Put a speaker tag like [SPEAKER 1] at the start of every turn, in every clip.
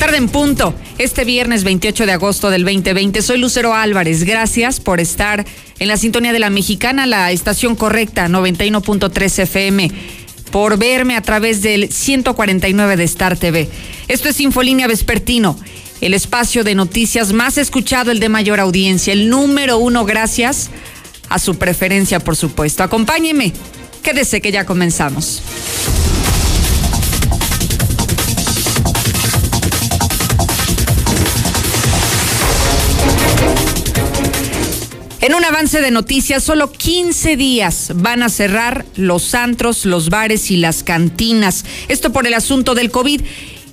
[SPEAKER 1] tarde en punto, este viernes 28 de agosto del 2020. Soy Lucero Álvarez. Gracias por estar en la sintonía de la mexicana, la estación correcta 91.3 FM, por verme a través del 149 de Star TV. Esto es Infolínea Vespertino, el espacio de noticias más escuchado, el de mayor audiencia, el número uno, gracias a su preferencia, por supuesto. Acompáñeme, quédese que ya comenzamos. En un avance de noticias, solo 15 días van a cerrar los antros, los bares y las cantinas. Esto por el asunto del COVID.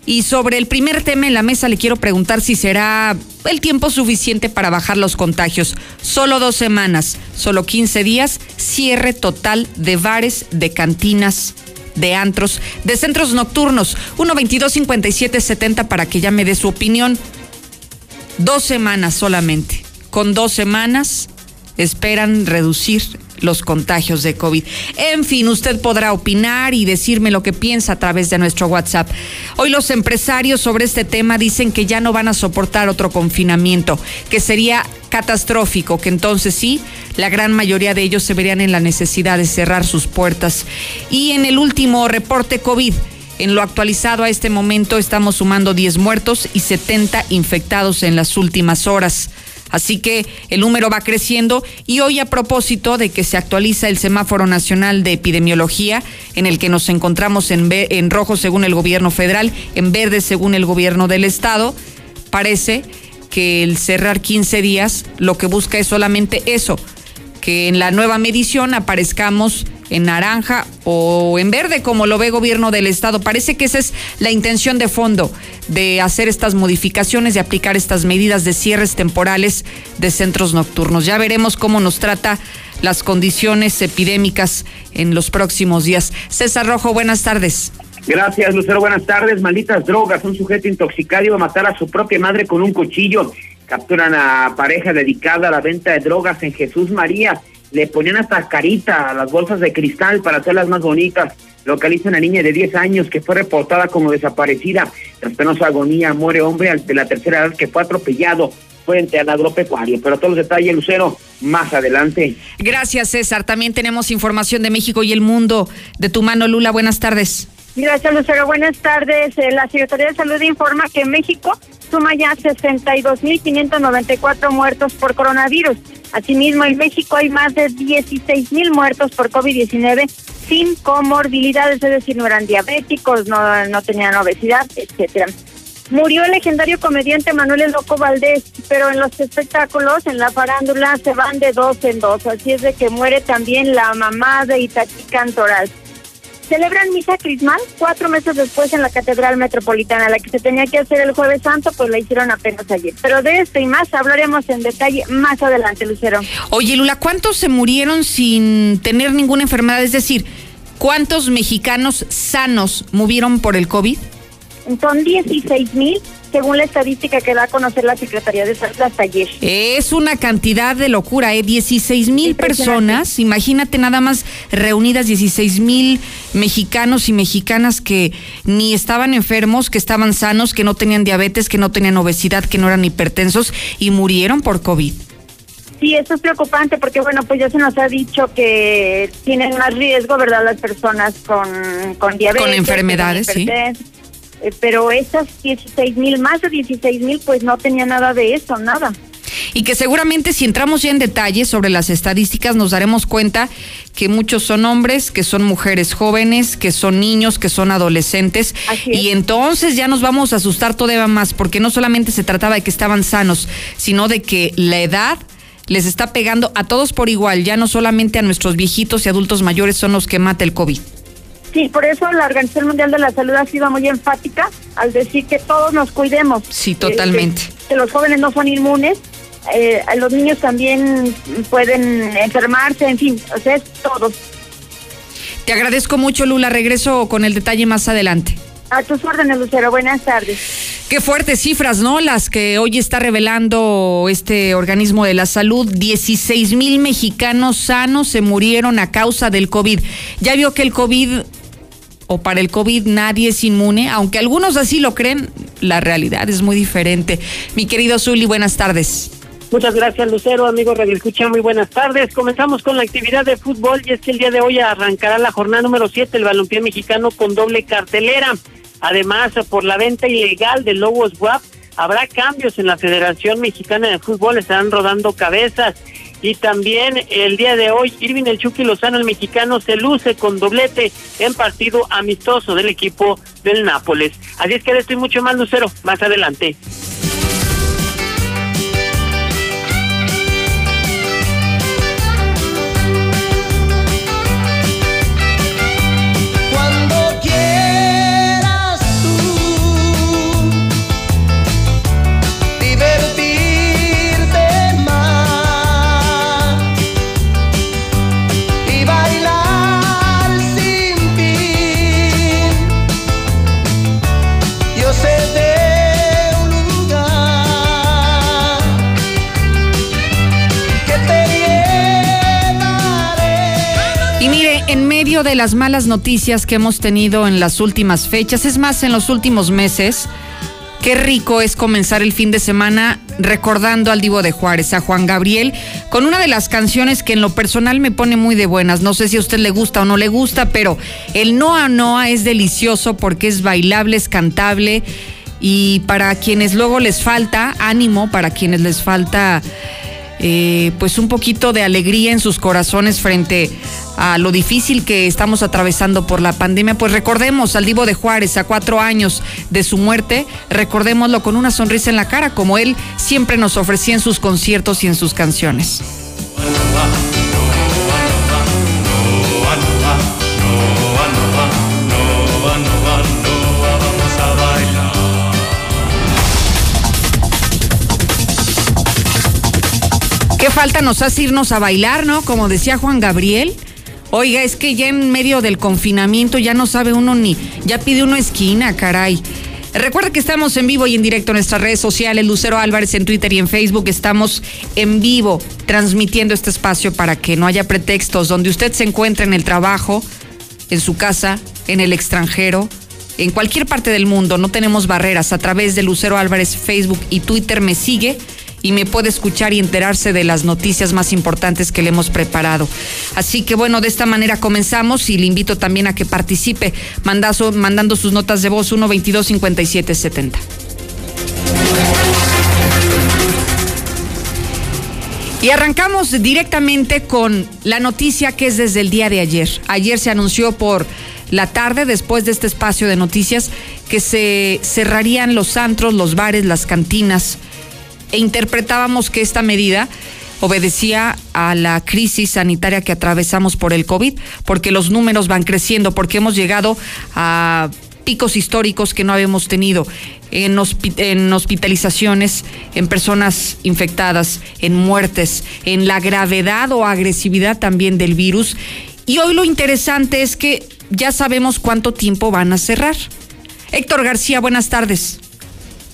[SPEAKER 1] Y sobre el primer tema en la mesa le quiero preguntar si será el tiempo suficiente para bajar los contagios. Solo dos semanas, solo 15 días, cierre total de bares, de cantinas, de antros, de centros nocturnos. 122 57 70 para que ya me dé su opinión. Dos semanas solamente. Con dos semanas esperan reducir los contagios de COVID. En fin, usted podrá opinar y decirme lo que piensa a través de nuestro WhatsApp. Hoy los empresarios sobre este tema dicen que ya no van a soportar otro confinamiento, que sería catastrófico, que entonces sí, la gran mayoría de ellos se verían en la necesidad de cerrar sus puertas. Y en el último reporte COVID, en lo actualizado a este momento estamos sumando 10 muertos y 70 infectados en las últimas horas. Así que el número va creciendo. Y hoy a propósito de que se actualiza el semáforo nacional de epidemiología, en el que nos encontramos en, en rojo según el gobierno federal, en verde según el gobierno del estado, parece que el cerrar 15 días lo que busca es solamente eso, que en la nueva medición aparezcamos en naranja o en verde, como lo ve gobierno del estado. Parece que esa es la intención de fondo de hacer estas modificaciones, de aplicar estas medidas de cierres temporales de centros nocturnos. Ya veremos cómo nos trata las condiciones epidémicas en los próximos días. César Rojo, buenas tardes.
[SPEAKER 2] Gracias, Lucero. Buenas tardes. Malditas drogas. Un sujeto intoxicado iba a matar a su propia madre con un cuchillo. Capturan a pareja dedicada a la venta de drogas en Jesús María le ponían hasta carita a las bolsas de cristal para hacerlas más bonitas. Localizan a niña de 10 años que fue reportada como desaparecida. Tras penosa agonía, muere hombre de la tercera edad que fue atropellado frente al agropecuario. Pero todos los detalles, Lucero, más adelante.
[SPEAKER 1] Gracias, César. También tenemos información de México y el mundo. De tu mano, Lula, buenas tardes.
[SPEAKER 3] Gracias, Lucero. Buenas tardes. Eh, la Secretaría de Salud informa que México suma ya 62.594 muertos por coronavirus. Asimismo, en México hay más de 16.000 muertos por COVID-19 sin comorbilidades, es decir, no eran diabéticos, no, no tenían obesidad, etcétera. Murió el legendario comediante Manuel Loco Valdés, pero en los espectáculos, en la farándula, se van de dos en dos. Así es de que muere también la mamá de Itatí Cantoral celebran misa crismal cuatro meses después en la Catedral Metropolitana. La que se tenía que hacer el Jueves Santo, pues la hicieron apenas ayer. Pero de esto y más hablaremos en detalle más adelante, Lucero.
[SPEAKER 1] Oye, Lula, ¿cuántos se murieron sin tener ninguna enfermedad? Es decir, ¿cuántos mexicanos sanos murieron por el COVID?
[SPEAKER 3] Son 16 mil según la estadística que da a conocer la Secretaría de Salud hasta ayer.
[SPEAKER 1] Es una cantidad de locura, ¿eh? 16 mil personas, imagínate nada más reunidas 16 mil mexicanos y mexicanas que ni estaban enfermos, que estaban sanos, que no tenían diabetes, que no tenían obesidad, que no eran hipertensos y murieron por COVID.
[SPEAKER 3] Sí, eso es preocupante porque, bueno, pues ya se nos ha dicho que tienen más riesgo, ¿verdad? Las personas con, con diabetes.
[SPEAKER 1] Con enfermedades, sí
[SPEAKER 3] eh, pero esas 16 mil, más de 16 mil, pues no tenía nada de eso, nada.
[SPEAKER 1] Y que seguramente si entramos ya en detalles sobre las estadísticas nos daremos cuenta que muchos son hombres, que son mujeres jóvenes, que son niños, que son adolescentes. Y entonces ya nos vamos a asustar todavía más, porque no solamente se trataba de que estaban sanos, sino de que la edad les está pegando a todos por igual, ya no solamente a nuestros viejitos y adultos mayores son los que mata el COVID.
[SPEAKER 3] Sí, por eso la Organización Mundial de la Salud ha sido muy enfática al decir que todos nos cuidemos.
[SPEAKER 1] Sí, totalmente.
[SPEAKER 3] que, los jóvenes no son inmunes, eh, los niños también pueden enfermarse, en fin, o sea, es todos.
[SPEAKER 1] Te agradezco mucho, Lula. Regreso con el detalle más adelante.
[SPEAKER 3] A tus órdenes, Lucero. Buenas tardes.
[SPEAKER 1] Qué fuertes cifras, ¿no? Las que hoy está revelando este organismo de la salud. 16 mil mexicanos sanos se murieron a causa del COVID. Ya vio que el COVID o para el COVID nadie es inmune, aunque algunos así lo creen, la realidad es muy diferente. Mi querido Zuli, buenas tardes.
[SPEAKER 4] Muchas gracias, Lucero. Amigo Radio muy buenas tardes. Comenzamos con la actividad de fútbol y es que el día de hoy arrancará la jornada número 7 el balompié mexicano con doble cartelera. Además, por la venta ilegal de Lobos WAP, habrá cambios en la Federación Mexicana de Fútbol, estarán rodando cabezas. Y también el día de hoy, Irving El Chucky Lozano, el mexicano, se luce con doblete en partido amistoso del equipo del Nápoles. Así es que de esto y mucho más, Lucero, más adelante.
[SPEAKER 1] De las malas noticias que hemos tenido en las últimas fechas, es más, en los últimos meses, qué rico es comenzar el fin de semana recordando al Divo de Juárez, a Juan Gabriel, con una de las canciones que en lo personal me pone muy de buenas. No sé si a usted le gusta o no le gusta, pero el Noa Noa es delicioso porque es bailable, es cantable y para quienes luego les falta ánimo, para quienes les falta eh, pues un poquito de alegría en sus corazones frente a lo difícil que estamos atravesando por la pandemia, pues recordemos al Divo de Juárez a cuatro años de su muerte, recordémoslo con una sonrisa en la cara, como él siempre nos ofrecía en sus conciertos y en sus canciones. ¿Qué falta nos hace irnos a bailar, no? Como decía Juan Gabriel. Oiga, es que ya en medio del confinamiento ya no sabe uno ni, ya pide uno esquina, caray. Recuerda que estamos en vivo y en directo en nuestras redes sociales, Lucero Álvarez en Twitter y en Facebook. Estamos en vivo transmitiendo este espacio para que no haya pretextos. Donde usted se encuentre en el trabajo, en su casa, en el extranjero, en cualquier parte del mundo, no tenemos barreras. A través de Lucero Álvarez, Facebook y Twitter me sigue y me puede escuchar y enterarse de las noticias más importantes que le hemos preparado. Así que bueno, de esta manera comenzamos y le invito también a que participe mandando sus notas de voz 122 5770. Y arrancamos directamente con la noticia que es desde el día de ayer. Ayer se anunció por la tarde, después de este espacio de noticias, que se cerrarían los antros, los bares, las cantinas, e interpretábamos que esta medida obedecía a la crisis sanitaria que atravesamos por el COVID, porque los números van creciendo, porque hemos llegado a picos históricos que no habíamos tenido en, en, hospitalizaciones, en personas infectadas, en muertes, en la gravedad o agresividad también del virus. Y hoy lo interesante es que ya sabemos cuánto tiempo van a cerrar. Héctor García, buenas tardes.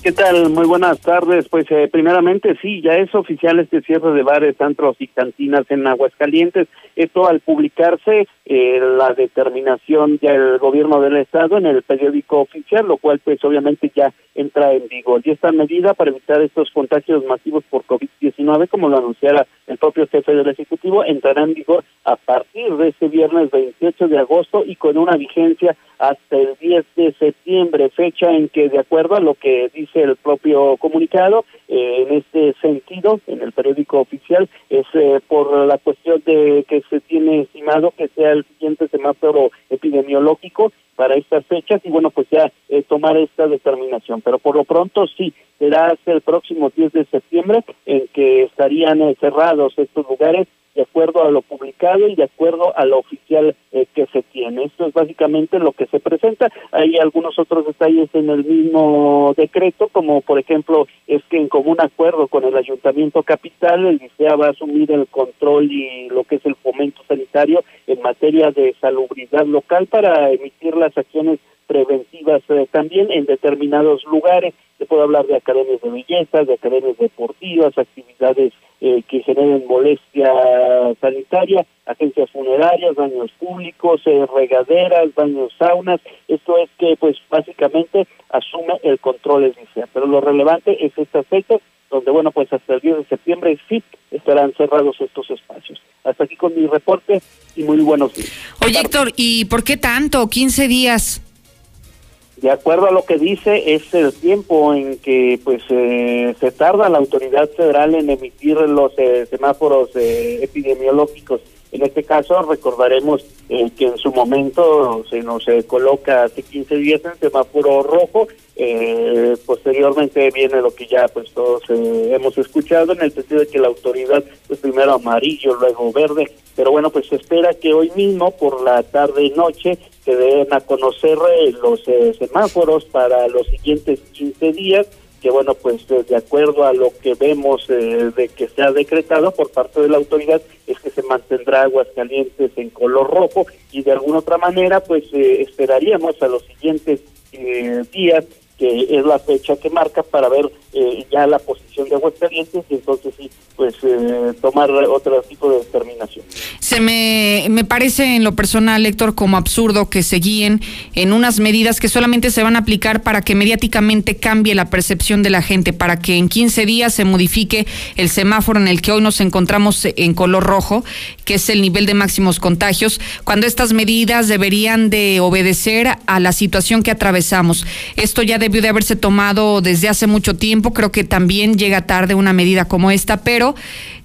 [SPEAKER 5] ¿Qué tal? Muy buenas tardes. Pues eh, primeramente sí, ya es oficial este cierre de bares, antros y cantinas en Aguascalientes. Esto al publicarse eh, la determinación del gobierno del estado en el periódico oficial, lo cual pues obviamente ya entra en vigor. Y esta medida para evitar estos contagios masivos por COVID-19, como lo anunciara el propio jefe del Ejecutivo, entrará en vigor a partir de este viernes 28 de agosto y con una vigencia hasta el 10 de septiembre, fecha en que, de acuerdo a lo que dice el propio comunicado, eh, en este sentido, en el periódico oficial, es eh, por la cuestión de que se tiene estimado que sea el siguiente semáforo epidemiológico para estas fechas y bueno, pues ya eh, tomar esta determinación. Pero por lo pronto sí, será hasta el próximo 10 de septiembre en que estarían cerrados estos lugares de acuerdo a lo publicado y de acuerdo a lo oficial eh, que se tiene. Esto es básicamente lo que se presenta. Hay algunos otros detalles en el mismo decreto, como por ejemplo es que en común acuerdo con el Ayuntamiento Capital, el ICEA va a asumir el control y lo que es el fomento sanitario en materia de salubridad local para emitir las acciones preventivas eh, también en determinados lugares. Se puede hablar de academias de belleza, de academias deportivas, actividades eh, que generen molestia sanitaria, agencias funerarias, baños públicos, eh, regaderas, baños saunas. Esto es que, pues, básicamente asume el control edilicio. Pero lo relevante es esta fecha, donde, bueno, pues hasta el 10 de septiembre sí estarán cerrados estos espacios. Hasta aquí con mi reporte y muy buenos días.
[SPEAKER 1] Oye, Héctor, ¿y por qué tanto? 15 días.
[SPEAKER 5] De acuerdo a lo que dice, es el tiempo en que pues eh, se tarda la autoridad federal en emitir los eh, semáforos eh, epidemiológicos. En este caso, recordaremos que en su momento se nos coloca hace 15 días en semáforo rojo. posteriormente viene lo que ya pues todos hemos escuchado en el sentido de que la autoridad pues primero amarillo, luego verde. Pero bueno, pues se espera que hoy mismo por la tarde y noche se den a conocer eh, los eh, semáforos para los siguientes 15 días, que bueno, pues eh, de acuerdo a lo que vemos de que se ha decretado por parte de la autoridad, es que se mantendrá aguas calientes en color rojo y de alguna otra manera, pues esperaríamos a los siguientes días que es la fecha que marca para ver eh, ya la posición de Aguascalientes y entonces sí, pues eh, tomar otro tipo de determinación.
[SPEAKER 1] Se me, me parece en lo personal, Héctor, como absurdo que se guíen en unas medidas que solamente se van a aplicar para que mediáticamente cambie la percepción de la gente, para que en 15 días se modifique el semáforo en el que hoy nos encontramos en color rojo, que es el nivel de máximos contagios, cuando estas medidas deberían de obedecer a la situación que atravesamos. Esto ya debió de haberse tomado desde hace mucho tiempo. Creo que también llega tarde una medida como esta, pero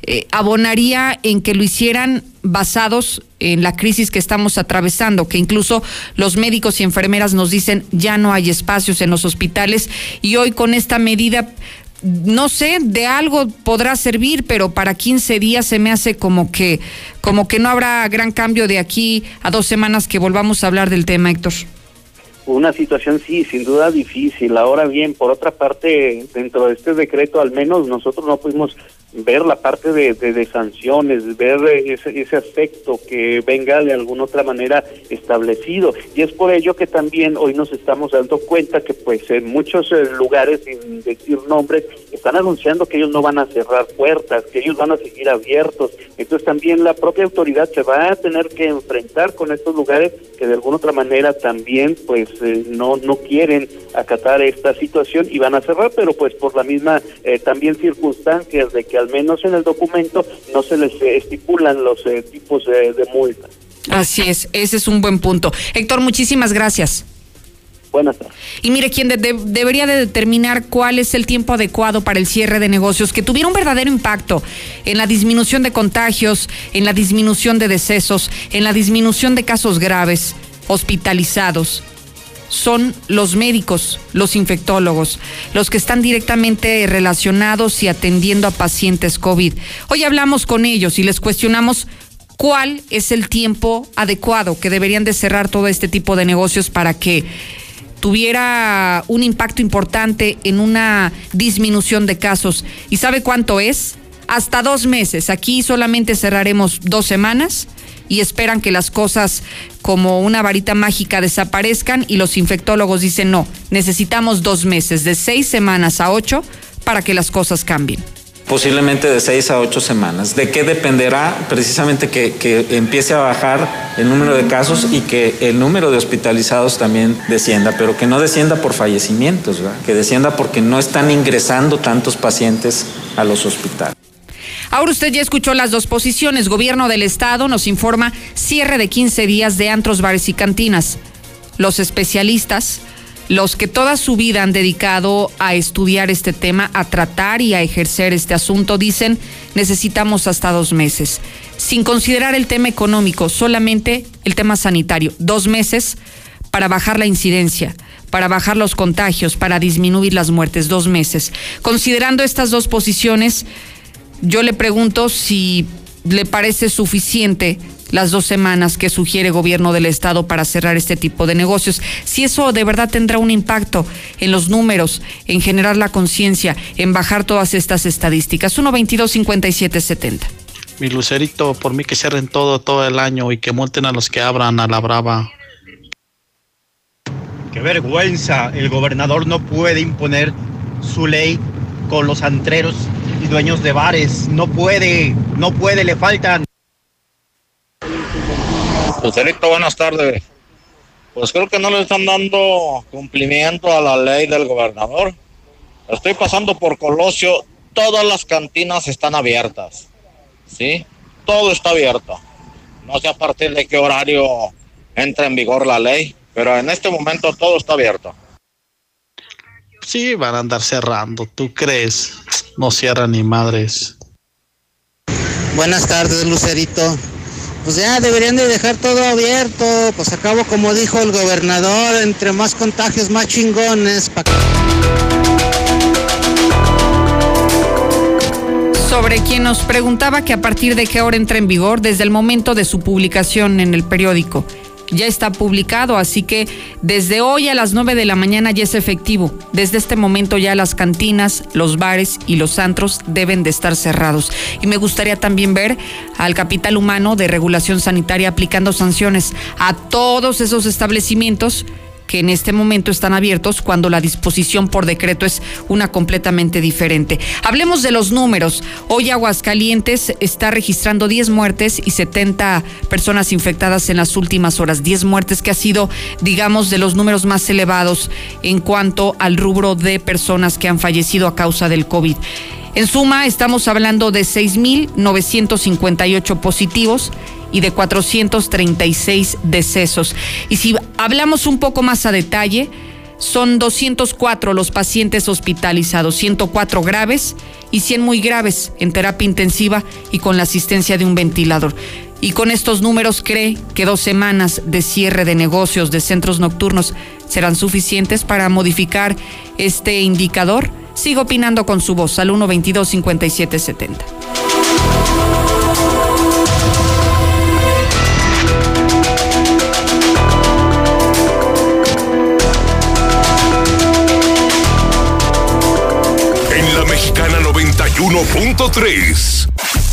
[SPEAKER 1] eh, abonaría en que lo hicieran basados en la crisis que estamos atravesando, que incluso los médicos y enfermeras nos dicen ya no hay espacios en los hospitales y hoy con esta medida no sé, de algo podrá servir, pero para 15 días se me hace como que como que no habrá gran cambio de aquí a dos semanas que volvamos a hablar del tema, Héctor
[SPEAKER 5] una situación sí, sin duda difícil. Ahora bien, por otra parte, dentro de este decreto, al menos nosotros no pudimos ver la parte de, de, sanciones, ver ese, ese aspecto que venga de alguna otra manera establecido. Y es por ello que también hoy nos estamos dando cuenta que pues en muchos eh, lugares, sin decir nombres, están anunciando que ellos no van a cerrar puertas, que ellos van a seguir abiertos. Entonces también la propia autoridad se va a tener que enfrentar con estos lugares que de alguna otra manera también pues eh, no, no quieren acatar esta situación y van a cerrar, pero pues por la misma eh, también circunstancias de que al menos en el documento no se les eh, estipulan los eh, tipos de, multa.
[SPEAKER 1] Así es, ese es un buen punto. Héctor, muchísimas gracias.
[SPEAKER 5] Buenas tardes.
[SPEAKER 1] Y mire, quien debería de determinar cuál es el tiempo adecuado para el cierre de negocios que tuviera un verdadero impacto en la disminución de contagios, en la disminución de decesos, en la disminución de casos graves, hospitalizados, son los médicos, los infectólogos, los que están directamente relacionados y atendiendo a pacientes COVID. Hoy hablamos con ellos y les cuestionamos cuál es el tiempo adecuado que deberían de cerrar todo este tipo de negocios para que tuviera un impacto importante en una disminución de casos. ¿Y sabe cuánto es? Hasta dos meses. Aquí solamente cerraremos dos semanas y esperan que las cosas como una varita mágica desaparezcan y los infectólogos dicen no, necesitamos dos meses, de seis semanas a ocho, para que las cosas cambien
[SPEAKER 6] posiblemente de seis a ocho semanas. ¿De qué dependerá? Precisamente que, empiece a bajar el número de casos y que el número de hospitalizados también descienda, pero que no descienda por fallecimientos, que descienda porque no están ingresando tantos pacientes a los hospitales.
[SPEAKER 1] Ahora usted ya escuchó las dos posiciones. Gobierno del Estado nos informa cierre de 15 días de antros, bares y cantinas. Los especialistas, los que toda su vida han dedicado a estudiar este tema, a tratar y a ejercer este asunto, dicen necesitamos hasta dos meses. Sin considerar el tema económico, solamente el tema sanitario. Dos meses para bajar la incidencia para bajar los contagios, para disminuir las muertes, dos meses. Considerando estas dos posiciones, yo le pregunto si le parece suficiente las dos semanas que sugiere gobierno del estado para cerrar este tipo de negocios. Si eso de verdad tendrá un impacto en los números, en generar la conciencia, en bajar todas estas estadísticas. 122-5770.
[SPEAKER 7] Mi lucerito, por mí que cierren todo, todo el año y que multen a los que abran a la brava.
[SPEAKER 8] Qué vergüenza, el gobernador no puede imponer su ley con los antreros dueños de bares. No puede, no puede, le faltan.
[SPEAKER 9] Lucerito, buenas tardes. Pues creo que no le están dando cumplimiento a la ley del gobernador. Estoy pasando por Colosio, todas las cantinas están abiertas. ¿Sí? Todo está abierto. No sé a partir de qué horario entra en vigor la ley, pero en este momento todo está abierto.
[SPEAKER 7] Sí, van a andar cerrando, ¿tú crees? No cierran ni madres.
[SPEAKER 10] Buenas tardes, Lucerito. Pues ya deberían de dejar todo abierto. Pues acabo, como dijo el gobernador, entre más contagios, más chingones.
[SPEAKER 1] Sobre quien nos preguntaba que a partir de qué hora entra en vigor, desde el momento de su publicación en el periódico ya está publicado, así que desde hoy a las 9 de la mañana ya es efectivo. Desde este momento ya las cantinas, los bares y los antros deben de estar cerrados. Y me gustaría también ver al capital humano de regulación sanitaria aplicando sanciones a todos esos establecimientos que en este momento están abiertos cuando la disposición por decreto es una completamente diferente. Hablemos de los números. Hoy Aguascalientes está registrando 10 muertes y 70 personas infectadas en las últimas horas. 10 muertes que ha sido, digamos, de los números más elevados en cuanto al rubro de personas que han fallecido a causa del COVID. En suma, estamos hablando de 6.958 positivos y de 436 decesos. Y si hablamos un poco más a detalle, son 204 los pacientes hospitalizados, 104 graves y 100 muy graves en terapia intensiva y con la asistencia de un ventilador. Y con estos números cree que dos semanas de cierre de negocios de centros nocturnos serán suficientes para modificar este indicador. Sigo opinando con su voz al 122 5770.
[SPEAKER 11] 91.3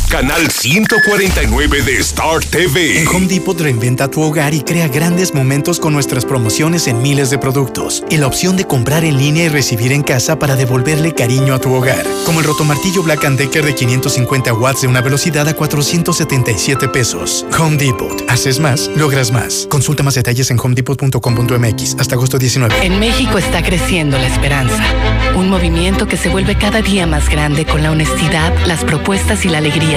[SPEAKER 11] canal 149 de Star TV.
[SPEAKER 12] En Home Depot reinventa tu hogar y crea grandes momentos con nuestras promociones en miles de productos y la opción de comprar en línea y recibir en casa para devolverle cariño a tu hogar. Como el rotomartillo Black Decker de 550 watts de una velocidad a 477 pesos. Home Depot. Haces más, logras más. Consulta más detalles en homedepot.com.mx hasta agosto 19.
[SPEAKER 13] En México está creciendo la esperanza. Un movimiento que se vuelve cada día más grande con la honestidad, las propuestas y la alegría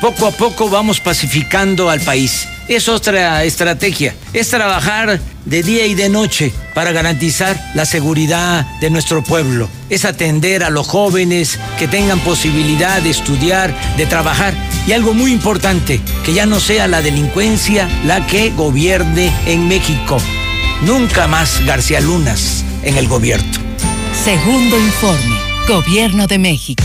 [SPEAKER 14] Poco a poco vamos pacificando al país. Es otra estrategia, es trabajar de día y de noche para garantizar la seguridad de nuestro pueblo, es atender a los jóvenes que tengan posibilidad de estudiar, de trabajar y algo muy importante, que ya no sea la delincuencia la que gobierne en México. Nunca más García Lunas en el gobierno.
[SPEAKER 15] Segundo informe, Gobierno de México.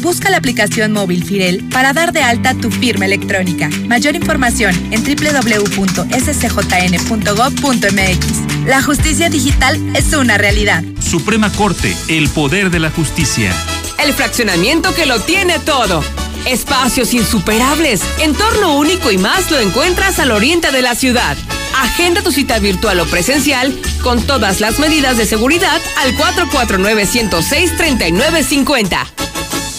[SPEAKER 16] Busca la aplicación móvil Firel para dar de alta tu firma electrónica. Mayor información en www.scjn.gov.mx. La justicia digital es una realidad.
[SPEAKER 17] Suprema Corte, el poder de la justicia.
[SPEAKER 18] El fraccionamiento que lo tiene todo. Espacios insuperables, entorno único y más lo encuentras al oriente de la ciudad. Agenda tu cita virtual o presencial con todas las medidas de seguridad al 449-106-3950.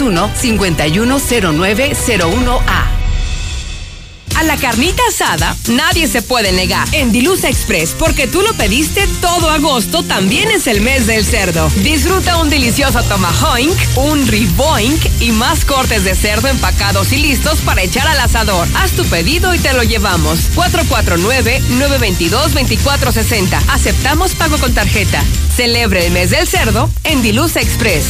[SPEAKER 15] S201-510901A.
[SPEAKER 18] A la carnita asada nadie se puede negar. En Dilusa Express, porque tú lo pediste todo agosto, también es el mes del cerdo. Disfruta un delicioso tomahawk, un riboink y más cortes de cerdo empacados y listos para echar al asador. Haz tu pedido y te lo llevamos. 449-922-2460. Aceptamos pago con tarjeta. Celebre el mes del cerdo en Dilusa Express.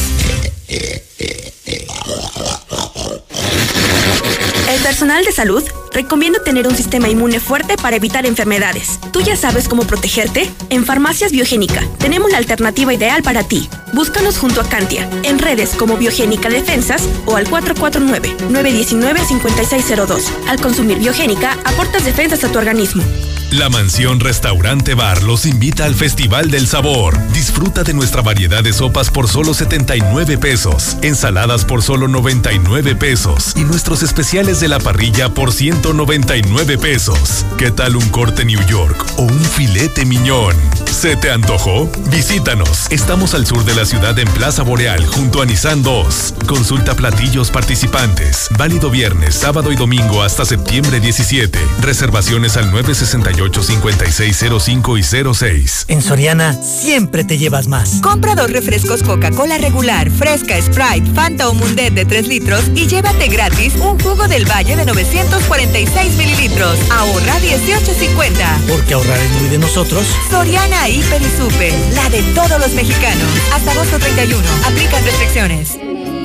[SPEAKER 19] El personal de salud recomienda tener un sistema inmune fuerte para evitar enfermedades. ¿Tú ya sabes cómo protegerte? En Farmacias Biogénica tenemos la alternativa ideal para ti. Búscanos junto a Cantia, en redes como Biogénica Defensas o al 449-919-5602. Al consumir Biogénica, aportas defensas a tu organismo.
[SPEAKER 11] La Mansión Restaurante Bar los invita al Festival del Sabor. Disfruta de nuestra variedad de sopas por solo 79 pesos, ensaladas por solo 99 pesos y nuestros especiales de la parrilla por 199 pesos. ¿Qué tal un corte New York o un filete miñón? ¿Se te antojó? Visítanos. Estamos al sur de la ciudad en Plaza Boreal junto a Nissan 2. Consulta platillos participantes. Válido viernes, sábado y domingo hasta septiembre 17. Reservaciones al 968 5605 y 06.
[SPEAKER 20] En Soriana siempre te llevas más.
[SPEAKER 21] Compra dos refrescos Coca-Cola regular, fresca, Sprite, Fanta o Mundet de 3 litros y llévate gratis un jugo del Valle de 946 mililitros. Ahorra 18.50.
[SPEAKER 20] Porque ahorrar es muy de nosotros.
[SPEAKER 21] Soriana Hiper y Super, la de todos los mexicanos. Hasta agosto 31. Aplican restricciones.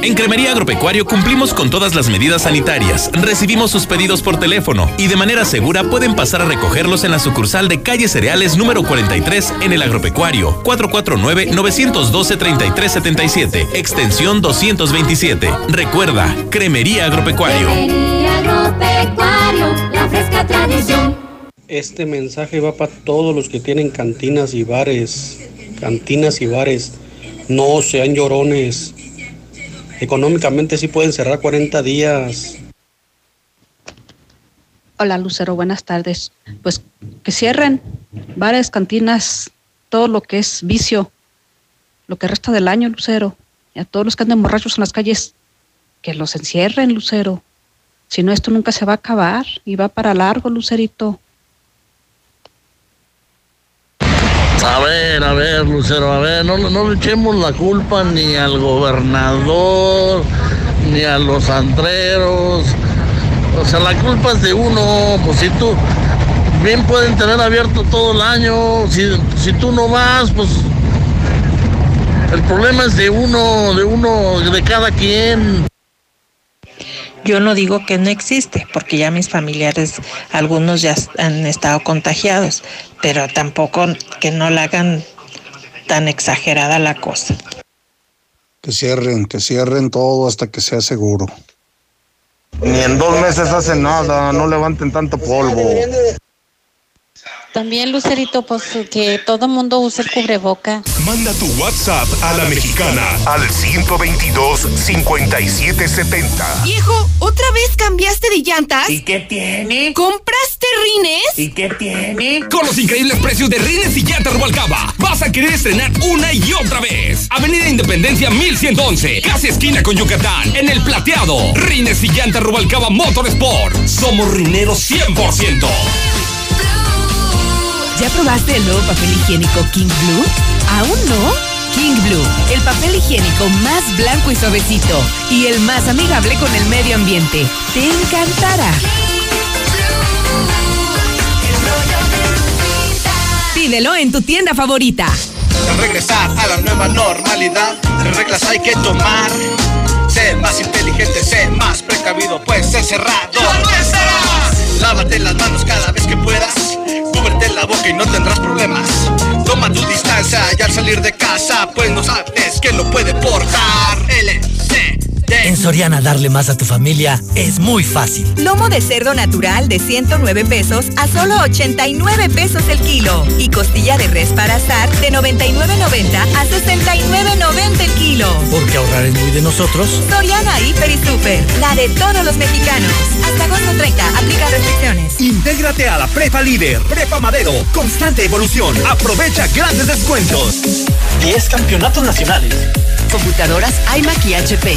[SPEAKER 22] En Cremería Agropecuario cumplimos con todas las medidas sanitarias. Recibimos sus pedidos por teléfono y de manera segura pueden pasar a recogerlos en la sucursal de calle Cereales número 43 en el Agropecuario 449-912-3377, extensión 227. Recuerda, Cremería Agropecuario.
[SPEAKER 23] Cremería Agropecuario, la fresca tradición.
[SPEAKER 12] Este mensaje va para todos los que tienen cantinas y bares. Cantinas y bares. No sean llorones. Económicamente sí pueden cerrar 40 días.
[SPEAKER 24] Hola Lucero, buenas tardes. Pues que cierren bares, cantinas, todo lo que es vicio, lo que resta del año, Lucero. Y a todos los que anden borrachos en las calles, que los encierren, Lucero. Si no, esto nunca se va a acabar y va para largo, Lucerito.
[SPEAKER 25] A ver, a ver, Lucero, a ver, no, no le echemos la culpa ni al gobernador, ni a los antreros. O sea, la culpa es de uno. Pues si tú, bien pueden tener abierto todo el año. Si, si tú no vas, pues el problema es de uno, de uno, de cada quien.
[SPEAKER 26] Yo no digo que no existe, porque ya mis familiares, algunos ya han estado contagiados, pero tampoco que no la hagan tan exagerada la cosa.
[SPEAKER 27] Que cierren, que cierren todo hasta que sea seguro.
[SPEAKER 28] Ni en dos meses hacen nada, no levanten tanto polvo.
[SPEAKER 29] También, Lucerito, pues que todo mundo use el cubreboca.
[SPEAKER 11] Manda tu WhatsApp a la mexicana al 122-5770.
[SPEAKER 30] Viejo, ¿otra vez cambiaste de llantas?
[SPEAKER 31] ¿Y qué tiene?
[SPEAKER 30] ¿Compraste rines?
[SPEAKER 31] ¿Y qué tiene?
[SPEAKER 32] Con los increíbles precios de rines y llantas Rubalcaba, vas a querer estrenar una y otra vez. Avenida Independencia 1111, casi esquina con Yucatán, en el plateado. Rines y llantas Rubalcaba Motorsport. Somos rineros 100%.
[SPEAKER 33] ¿Ya probaste el nuevo papel higiénico King Blue? ¿Aún no? King Blue, el papel higiénico más blanco y suavecito y el más amigable con el medio ambiente. Te encantará. Pídelo en tu tienda favorita.
[SPEAKER 34] Al regresar a la nueva normalidad, tres reglas hay que tomar. Sé más inteligente, sé más precavido, pues encerrado. ¡No serás! Lávate las manos cada vez que puedas. Cúbrete la boca y no tendrás problemas. Toma tu distancia y al salir de casa, pues no sabes quién lo puede
[SPEAKER 35] Soriana darle más a tu familia es muy fácil.
[SPEAKER 36] Lomo de cerdo natural de 109 pesos a solo 89 pesos el kilo. Y costilla de res para asar de 99.90 a 69.90 el kilo.
[SPEAKER 35] Porque ahorrar es muy de nosotros.
[SPEAKER 36] Soriana Hiper y Super, la de todos los mexicanos. Hasta agosto 30, aplica restricciones.
[SPEAKER 12] Intégrate a la Prepa Líder, Prepa Madero, constante evolución. Aprovecha grandes descuentos.
[SPEAKER 37] 10 campeonatos nacionales.
[SPEAKER 33] Computadoras iMac y HP.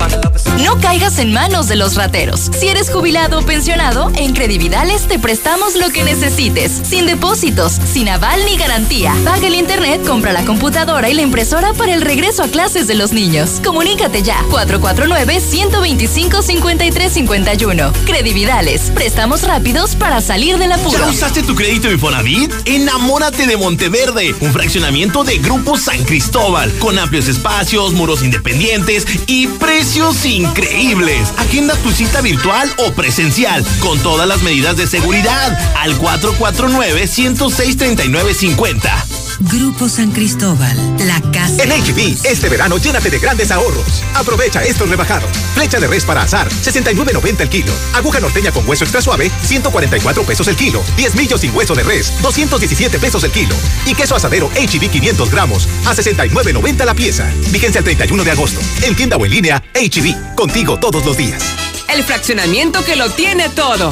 [SPEAKER 38] No caigas en manos de los rateros. Si eres jubilado o pensionado, en Credividales te prestamos lo que necesites, sin depósitos, sin aval ni garantía. Paga el internet, compra la computadora y la impresora para el regreso a clases de los niños. Comunícate ya. 449-125-5351. Credividales. Préstamos rápidos para salir del apuro.
[SPEAKER 12] ¿Ya usaste tu crédito Infonavit? Enamórate de Monteverde, un fraccionamiento de Grupo San Cristóbal, con amplios espacios, muros independientes y precios increíbles. Agenda tu cita virtual o presencial, con todas las medidas de seguridad, al 449-106-3950.
[SPEAKER 15] Grupo San Cristóbal, la casa.
[SPEAKER 12] En HB, este verano llénate de grandes ahorros. Aprovecha estos rebajados. Flecha de res para azar, 69.90 el kilo. Aguja norteña con hueso extra suave, 144 pesos el kilo. 10 millos sin hueso de res, 217 pesos el kilo. Y queso asadero HB 500 gramos, a 69.90 la pieza. Vigencia el 31 de agosto. En tienda o en línea, HB, contigo todos los días.
[SPEAKER 18] El fraccionamiento que lo tiene todo.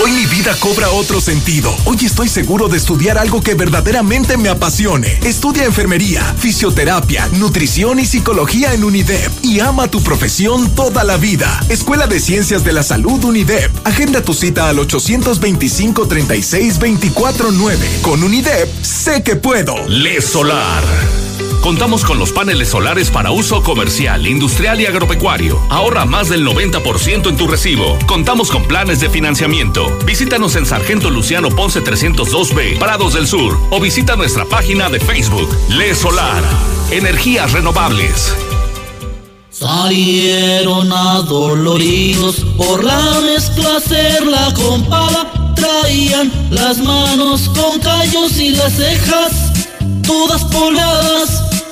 [SPEAKER 11] Hoy mi vida cobra otro sentido. Hoy estoy seguro de estudiar algo que verdaderamente me apasione. Estudia enfermería, fisioterapia, nutrición y psicología en UNIDEP y ama tu profesión toda la vida. Escuela de Ciencias de la Salud UNIDEP. Agenda tu cita al 825 36 249. Con UNIDEP sé que puedo.
[SPEAKER 22] Le Solar. Contamos con los paneles solares para uso comercial, industrial y agropecuario. Ahorra más del 90% en tu recibo. Contamos con planes de financiamiento. Visítanos en Sargento Luciano Ponce 302B, Prados del Sur, o visita nuestra página de Facebook, Le Solar. Energías renovables.
[SPEAKER 39] Salieron adoloridos por la mezcla hacerla con pala. Traían las manos con callos y las cejas todas pobladas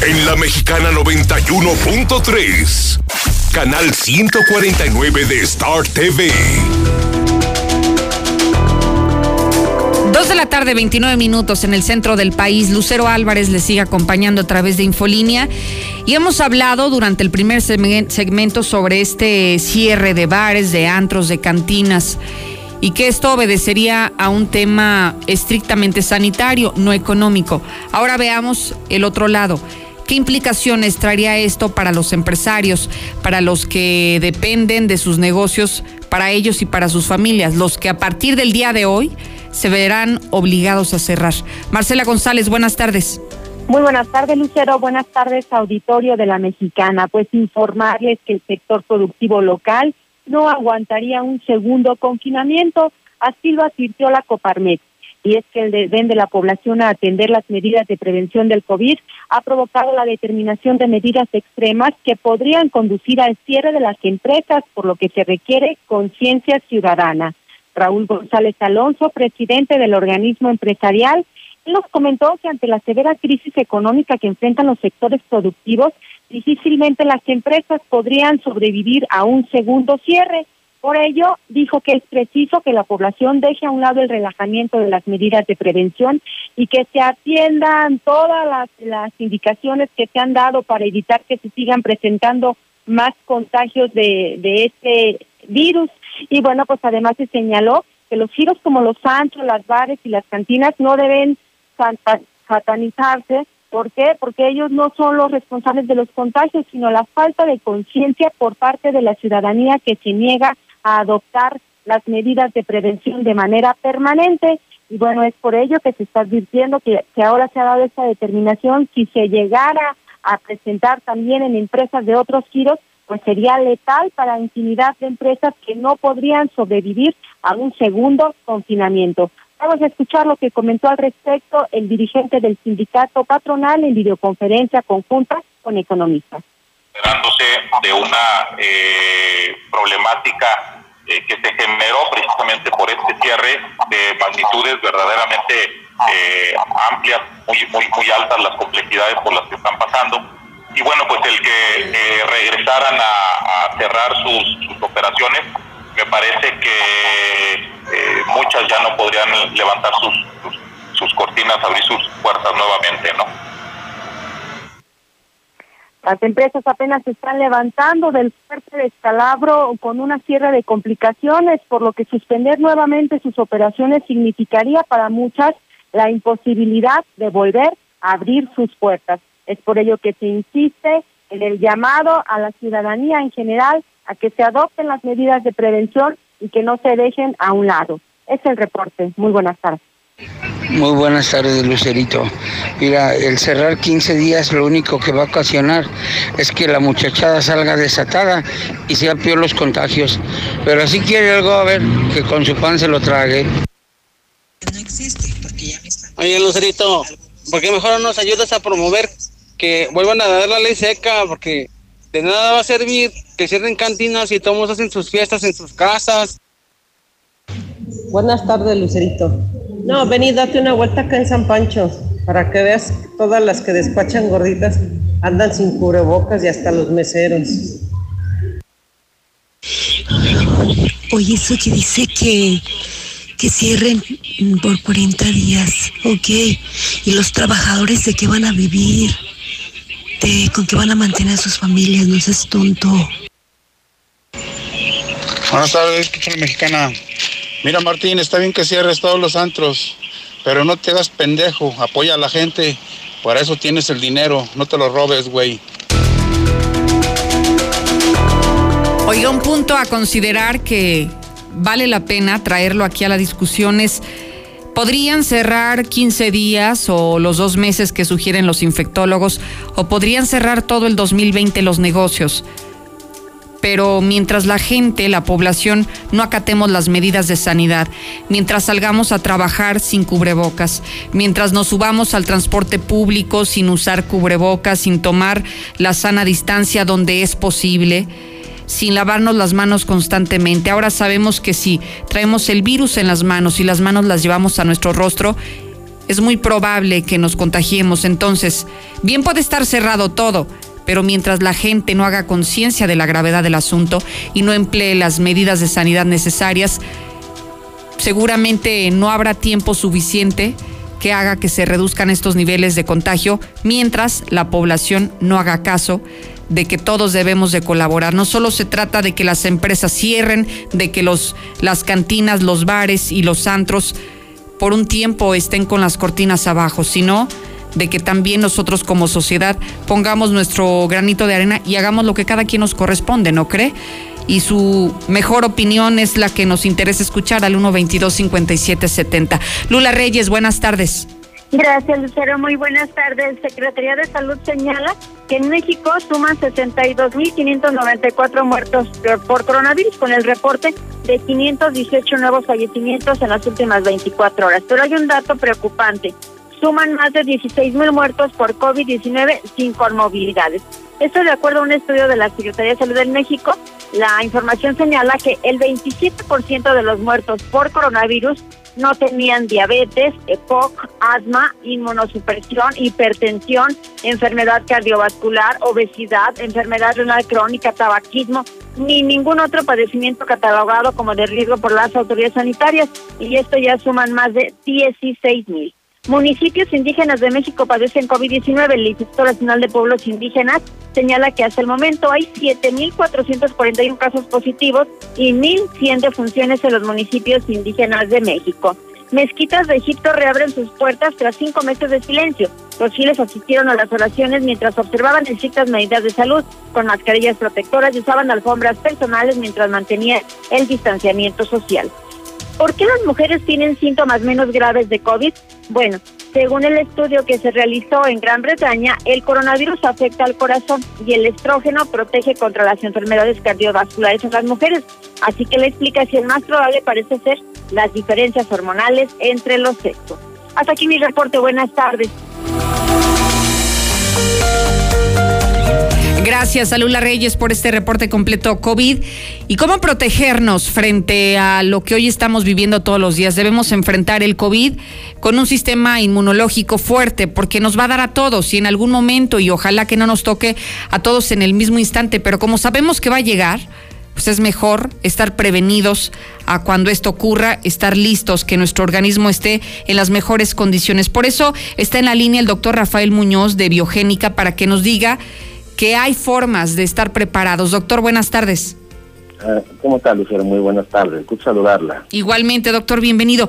[SPEAKER 11] En la Mexicana 91.3, canal 149 de Star TV.
[SPEAKER 1] Dos de la tarde, 29 minutos en el centro del país. Lucero Álvarez le sigue acompañando a través de Infolínea. Y hemos hablado durante el primer segmento sobre este cierre de bares, de antros, de cantinas. Y que esto obedecería a un tema estrictamente sanitario, no económico. Ahora veamos el otro lado. ¿Qué implicaciones traería esto para los empresarios, para los que dependen de sus negocios, para ellos y para sus familias, los que a partir del día de hoy se verán obligados a cerrar? Marcela González, buenas tardes.
[SPEAKER 40] Muy buenas tardes, Lucero. Buenas tardes, auditorio de la Mexicana. Pues informarles que el sector productivo local no aguantaría un segundo confinamiento, así lo advirtió la Coparmex y es que el desdén de la población a atender las medidas de prevención del COVID ha provocado la determinación de medidas extremas que podrían conducir al cierre de las empresas, por lo que se requiere conciencia ciudadana. Raúl González Alonso, presidente del organismo empresarial, nos comentó que ante la severa crisis económica que enfrentan los sectores productivos, difícilmente las empresas podrían sobrevivir a un segundo cierre Por ello, dijo que es preciso que la población deje a un lado el relajamiento de las medidas de prevención y que se atiendan todas las, las indicaciones que se han dado para evitar que se sigan presentando más contagios de, este virus. Y bueno, pues además se señaló que los giros como los antros, las bares y las cantinas no deben satanizarse. ¿Por qué? Porque ellos no son los responsables de los contagios, sino la falta de conciencia por parte de la ciudadanía que se niega adoptar las medidas de prevención de manera permanente. Y bueno, es por ello que se está advirtiendo que, ahora se ha dado esta determinación. Si se llegara a presentar también en empresas de otros giros, pues sería letal para infinidad de empresas que no podrían sobrevivir a un segundo confinamiento. Vamos a escuchar lo que comentó al respecto el dirigente del sindicato patronal en videoconferencia conjunta con economistas.
[SPEAKER 41] de una eh, problemática eh, que se generó precisamente por este cierre de magnitudes verdaderamente eh, amplias, muy, muy, muy altas las complejidades por las que están pasando. Y bueno, pues el que eh, regresaran a, cerrar sus, operaciones, me parece que muchas ya no podrían levantar sus, sus cortinas, abrir sus puertas nuevamente, ¿no?
[SPEAKER 40] Las empresas apenas se están levantando del fuerte descalabro con una sierra de complicaciones, por lo que suspender nuevamente sus operaciones significaría para muchas la imposibilidad de volver a abrir sus puertas. Es por ello que se insiste en el llamado a la ciudadanía en general a que se adopten las medidas de prevención y que no se dejen a un lado. Es el reporte. Muy buenas tardes.
[SPEAKER 42] Muy buenas tardes, Lucerito. Mira, el cerrar 15 días lo único que va a ocasionar es que la muchachada salga desatada y sea peor los contagios. Pero si quiere algo, a ver, que con su pan se lo trague.
[SPEAKER 43] Oye, Lucerito, ¿por qué mejor no nos ayudas a promover que vuelvan a dar la ley seca? Porque de nada va a servir que cierren cantinas y todos hacen sus fiestas en sus casas.
[SPEAKER 44] Buenas tardes, Lucerito. No, ven y date una vuelta acá en San Pancho para que veas que todas las que despachan gorditas andan sin cubrebocas y hasta los meseros.
[SPEAKER 45] Oye, eso que dice que, que cierren por 40 días, ok. ¿Y los trabajadores de qué van a vivir? ¿De con qué van a mantener a sus familias? No seas tonto.
[SPEAKER 46] Buenas tardes, la mexicana. Mira, Martín, está bien que cierres todos los antros, pero no te hagas pendejo, apoya a la gente. Para eso tienes el dinero, no te lo robes, güey.
[SPEAKER 1] Oiga, un punto a considerar que vale la pena traerlo aquí a la discusión es, ¿podrían cerrar 15 días o los dos meses que sugieren los infectólogos o podrían cerrar todo el 2020 los negocios? Pero mientras la gente, la población, no acatemos las medidas de sanidad, mientras salgamos a trabajar sin cubrebocas, mientras nos subamos al transporte público sin usar cubrebocas, sin tomar la sana distancia donde es posible, sin lavarnos las manos constantemente. Ahora sabemos que si traemos el virus en las manos y las manos las llevamos a nuestro rostro, es muy probable que nos contagiemos. Entonces, bien puede estar cerrado todo, pero mientras la gente no haga conciencia de la gravedad del asunto y no emplee las medidas de sanidad necesarias, seguramente no habrá tiempo suficiente que haga que se reduzcan estos niveles de contagio mientras la población no haga caso de que todos debemos de colaborar. No solo se trata de que las empresas cierren, de que los, las cantinas, los bares y los antros por un tiempo estén con las cortinas abajo, sino de que también nosotros como sociedad pongamos nuestro granito de arena y hagamos lo que cada quien nos corresponde, ¿no cree? Y su mejor opinión es la que nos interesa escuchar al 122-5770. Lula Reyes, buenas tardes.
[SPEAKER 3] Gracias, Lucero. Muy buenas tardes. Secretaría de Salud señala que en México suman 62.594 muertos por coronavirus, con el reporte de 518 nuevos fallecimientos en las últimas 24 horas. Pero hay un dato preocupante. Suman más de 16.000 muertos por COVID-19 sin comorbilidades. Esto de acuerdo a un estudio de la Secretaría de Salud de México. La información señala que el 27% de los muertos por coronavirus no tenían diabetes, EPOC, asma, inmunosupresión, hipertensión, enfermedad cardiovascular, obesidad, enfermedad renal crónica, tabaquismo ni ningún otro padecimiento catalogado como de riesgo por las autoridades sanitarias, y esto ya suman más de 16 mil. Municipios indígenas de México padecen COVID-19. El Instituto Nacional de Pueblos Indígenas señala que hasta el momento hay 7.441 casos positivos y 1.100 defunciones en los municipios indígenas de México. Mezquitas de Egipto reabren sus puertas tras cinco meses de silencio. Los fieles asistieron a las oraciones mientras observaban estrictas medidas de salud, con mascarillas protectoras y usaban alfombras personales mientras mantenían el distanciamiento social. ¿Por qué las mujeres tienen síntomas menos graves de COVID? Bueno, según el estudio que se realizó en Gran Bretaña, el coronavirus afecta al corazón y el estrógeno protege contra las enfermedades cardiovasculares en las mujeres. Así que la explicación más probable parece ser las diferencias hormonales entre los sexos. Hasta aquí mi reporte. Buenas tardes.
[SPEAKER 1] Gracias a Reyes por este reporte completo COVID. ¿Y cómo protegernos frente a lo que hoy estamos viviendo todos los días? Debemos enfrentar el COVID con un sistema inmunológico fuerte, porque nos va a dar a todos y en algún momento, y ojalá que no nos toque a todos en el mismo instante, pero como sabemos que va a llegar, pues es mejor estar prevenidos a cuando esto ocurra, estar listos, que nuestro organismo esté en las mejores condiciones. Por eso está en la línea el doctor Rafael Muñoz de Biogénica para que nos diga que hay formas de estar preparados. Doctor, buenas tardes.
[SPEAKER 47] Ah, ¿Cómo está, Lucero? Muy buenas tardes. Gusto saludarla.
[SPEAKER 1] Igualmente, doctor, bienvenido.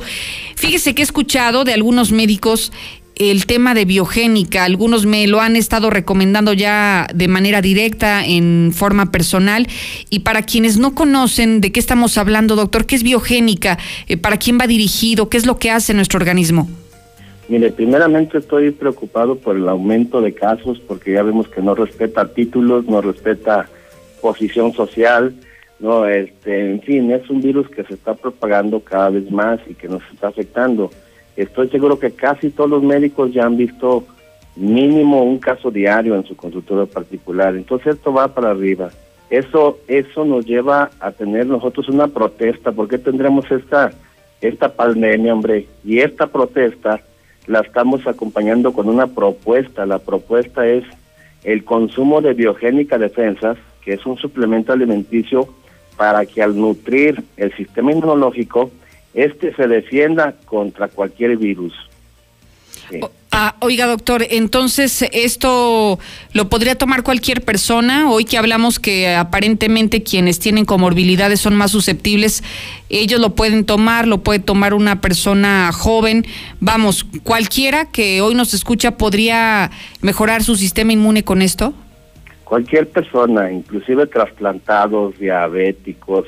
[SPEAKER 1] Fíjese que he escuchado de algunos médicos el tema de biogénica. Algunos me lo han estado recomendando ya de manera directa, en forma personal. Y para quienes no conocen de qué estamos hablando, doctor, ¿qué es biogénica? Eh, ¿Para quién va dirigido? ¿Qué es lo que hace nuestro organismo?
[SPEAKER 47] Mire, primeramente estoy preocupado por el aumento de casos porque ya vemos que no respeta títulos, no respeta posición social, no, este, en fin, es un virus que se está propagando cada vez más y que nos está afectando. Estoy seguro que casi todos los médicos ya han visto mínimo un caso diario en su consultorio particular. Entonces esto va para arriba. Eso, eso nos lleva a tener nosotros una protesta. ¿Por qué tendremos esta, esta pandemia, hombre? Y esta protesta la estamos acompañando con una propuesta. La propuesta es el consumo de biogénica defensas, que es un suplemento alimenticio para que al nutrir el sistema inmunológico, este se defienda contra cualquier virus.
[SPEAKER 1] Ah, oiga, doctor, entonces esto lo podría tomar cualquier persona. Hoy que hablamos que aparentemente quienes tienen comorbilidades son más susceptibles, ellos lo pueden tomar, lo puede tomar una persona joven. Vamos, cualquiera que hoy nos escucha podría mejorar su sistema inmune con esto.
[SPEAKER 47] Cualquier persona, inclusive trasplantados, diabéticos,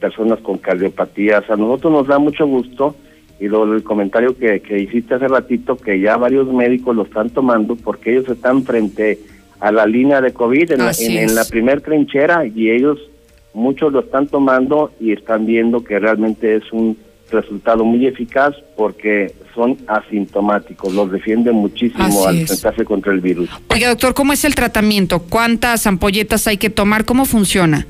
[SPEAKER 47] personas con cardiopatías. A nosotros nos da mucho gusto y lo el comentario que, que hiciste hace ratito, que ya varios médicos lo están tomando porque ellos están frente a la línea de COVID en, la, en, la primer trinchera y ellos, muchos lo están tomando y están viendo que realmente es un resultado muy eficaz porque son asintomáticos, los defienden muchísimo al enfrentarse contra el virus.
[SPEAKER 1] Oiga, doctor, ¿cómo es el tratamiento? ¿Cuántas ampolletas hay que tomar? ¿Cómo funciona?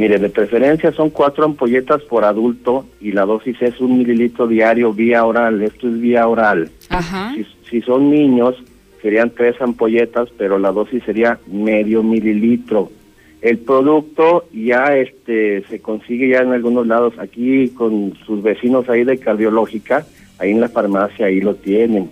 [SPEAKER 47] Mire, de preferencia son cuatro ampolletas por adulto y la dosis es un mililitro diario vía oral. Esto es vía oral.
[SPEAKER 1] Ajá.
[SPEAKER 47] Si, si son niños, serían tres ampolletas, pero la dosis sería medio mililitro. El producto ya este se consigue ya en algunos lados, aquí con sus vecinos ahí de cardiológica, ahí en la farmacia, ahí lo tienen.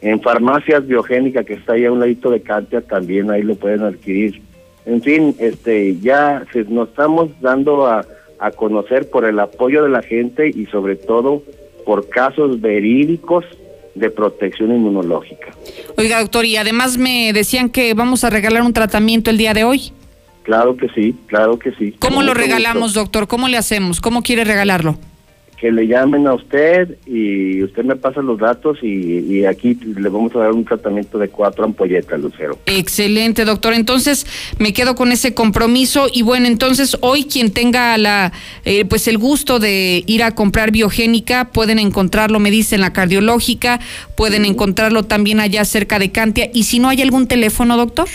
[SPEAKER 47] En farmacias biogénica que está ahí a un ladito de Cantia también ahí lo pueden adquirir. En fin, este ya se, nos estamos dando a, a conocer por el apoyo de la gente y sobre todo por casos verídicos de protección inmunológica.
[SPEAKER 1] Oiga, doctor, y además me decían que vamos a regalar un tratamiento el día de hoy.
[SPEAKER 47] Claro que sí, claro que sí.
[SPEAKER 1] ¿Cómo lo regalamos,
[SPEAKER 47] gusto.
[SPEAKER 1] doctor? ¿Cómo le hacemos? ¿Cómo quiere regalarlo?
[SPEAKER 47] Que le llamen a usted y usted me pasa los datos y, y aquí le vamos a dar un tratamiento de cuatro ampolletas, Lucero.
[SPEAKER 1] Excelente, doctor. Entonces me quedo con ese compromiso y bueno, entonces hoy quien tenga la, eh, pues el gusto de ir a comprar biogénica pueden encontrarlo, me dicen la cardiológica, pueden encontrarlo también allá cerca de Cantia y si no hay algún teléfono, doctor.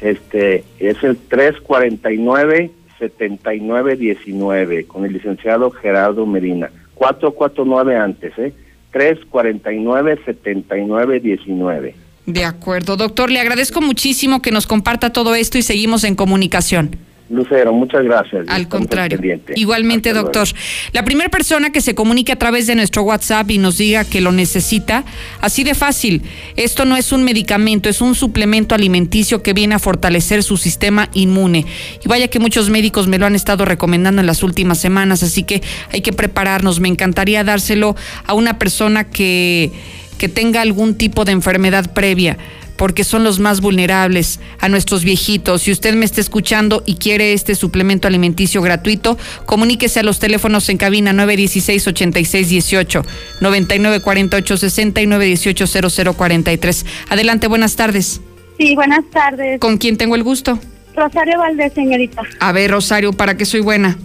[SPEAKER 47] Este es el 349 7919 con el licenciado Gerardo Medina. 449 antes, ¿eh? 349 7919.
[SPEAKER 1] De acuerdo, doctor. Le agradezco muchísimo que nos comparta todo esto y seguimos en comunicación.
[SPEAKER 47] Lucero, muchas gracias.
[SPEAKER 1] Al contrario. Igualmente,
[SPEAKER 47] Hasta
[SPEAKER 1] doctor. La primera persona que se comunique a través de nuestro WhatsApp y nos diga que lo necesita, así de fácil. Esto no es un medicamento, es un suplemento alimenticio que viene a fortalecer su sistema inmune. Y vaya que muchos médicos me lo han estado recomendando en las últimas semanas, así que hay que prepararnos. Me encantaría dárselo a una persona que, que tenga algún tipo de enfermedad previa porque son los más vulnerables, a nuestros viejitos. Si usted me está escuchando y quiere este suplemento alimenticio gratuito, comuníquese a los teléfonos en cabina 916-8618, 9948-6918-0043. Adelante, buenas tardes.
[SPEAKER 48] Sí, buenas tardes.
[SPEAKER 1] ¿Con quién tengo el gusto?
[SPEAKER 48] Rosario Valdés, señorita.
[SPEAKER 1] A ver, Rosario, ¿para qué soy buena?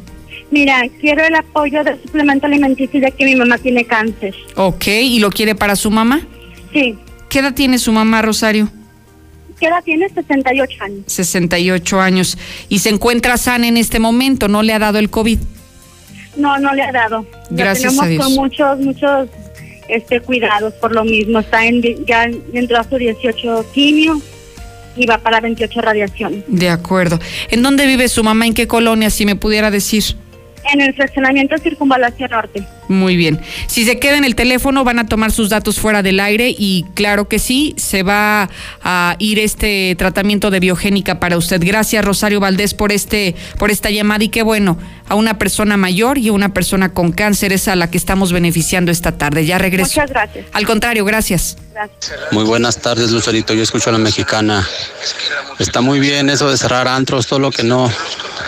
[SPEAKER 48] Mira, quiero el apoyo del suplemento alimenticio ya que mi mamá tiene cáncer.
[SPEAKER 1] Ok, ¿y lo quiere para su mamá?
[SPEAKER 48] Sí.
[SPEAKER 1] ¿Qué edad tiene su mamá, Rosario?
[SPEAKER 48] ¿Qué edad tiene? 68 años.
[SPEAKER 1] 68 años. ¿Y se encuentra sana en este momento? ¿No le ha dado el COVID?
[SPEAKER 48] No, no le ha dado.
[SPEAKER 1] Gracias
[SPEAKER 48] La
[SPEAKER 1] a
[SPEAKER 48] tenemos
[SPEAKER 1] Dios.
[SPEAKER 48] con muchos, muchos este, cuidados por lo mismo. Está en, ya entró a su 18 quimio y va para 28 radiación.
[SPEAKER 1] De acuerdo. ¿En dónde vive su mamá? ¿En qué colonia? Si me pudiera decir.
[SPEAKER 48] En el fraccionamiento Circunvalación Norte.
[SPEAKER 1] Muy bien. Si se queda en el teléfono, van a tomar sus datos fuera del aire y claro que sí, se va a ir este tratamiento de biogénica para usted. Gracias, Rosario Valdés, por este, por esta llamada y qué bueno, a una persona mayor y a una persona con cáncer es a la que estamos beneficiando esta tarde. Ya regreso.
[SPEAKER 48] Muchas gracias.
[SPEAKER 1] Al contrario, gracias.
[SPEAKER 49] Muy buenas tardes, Lucerito. Yo escucho a la mexicana. Está muy bien eso de cerrar antros, todo lo que no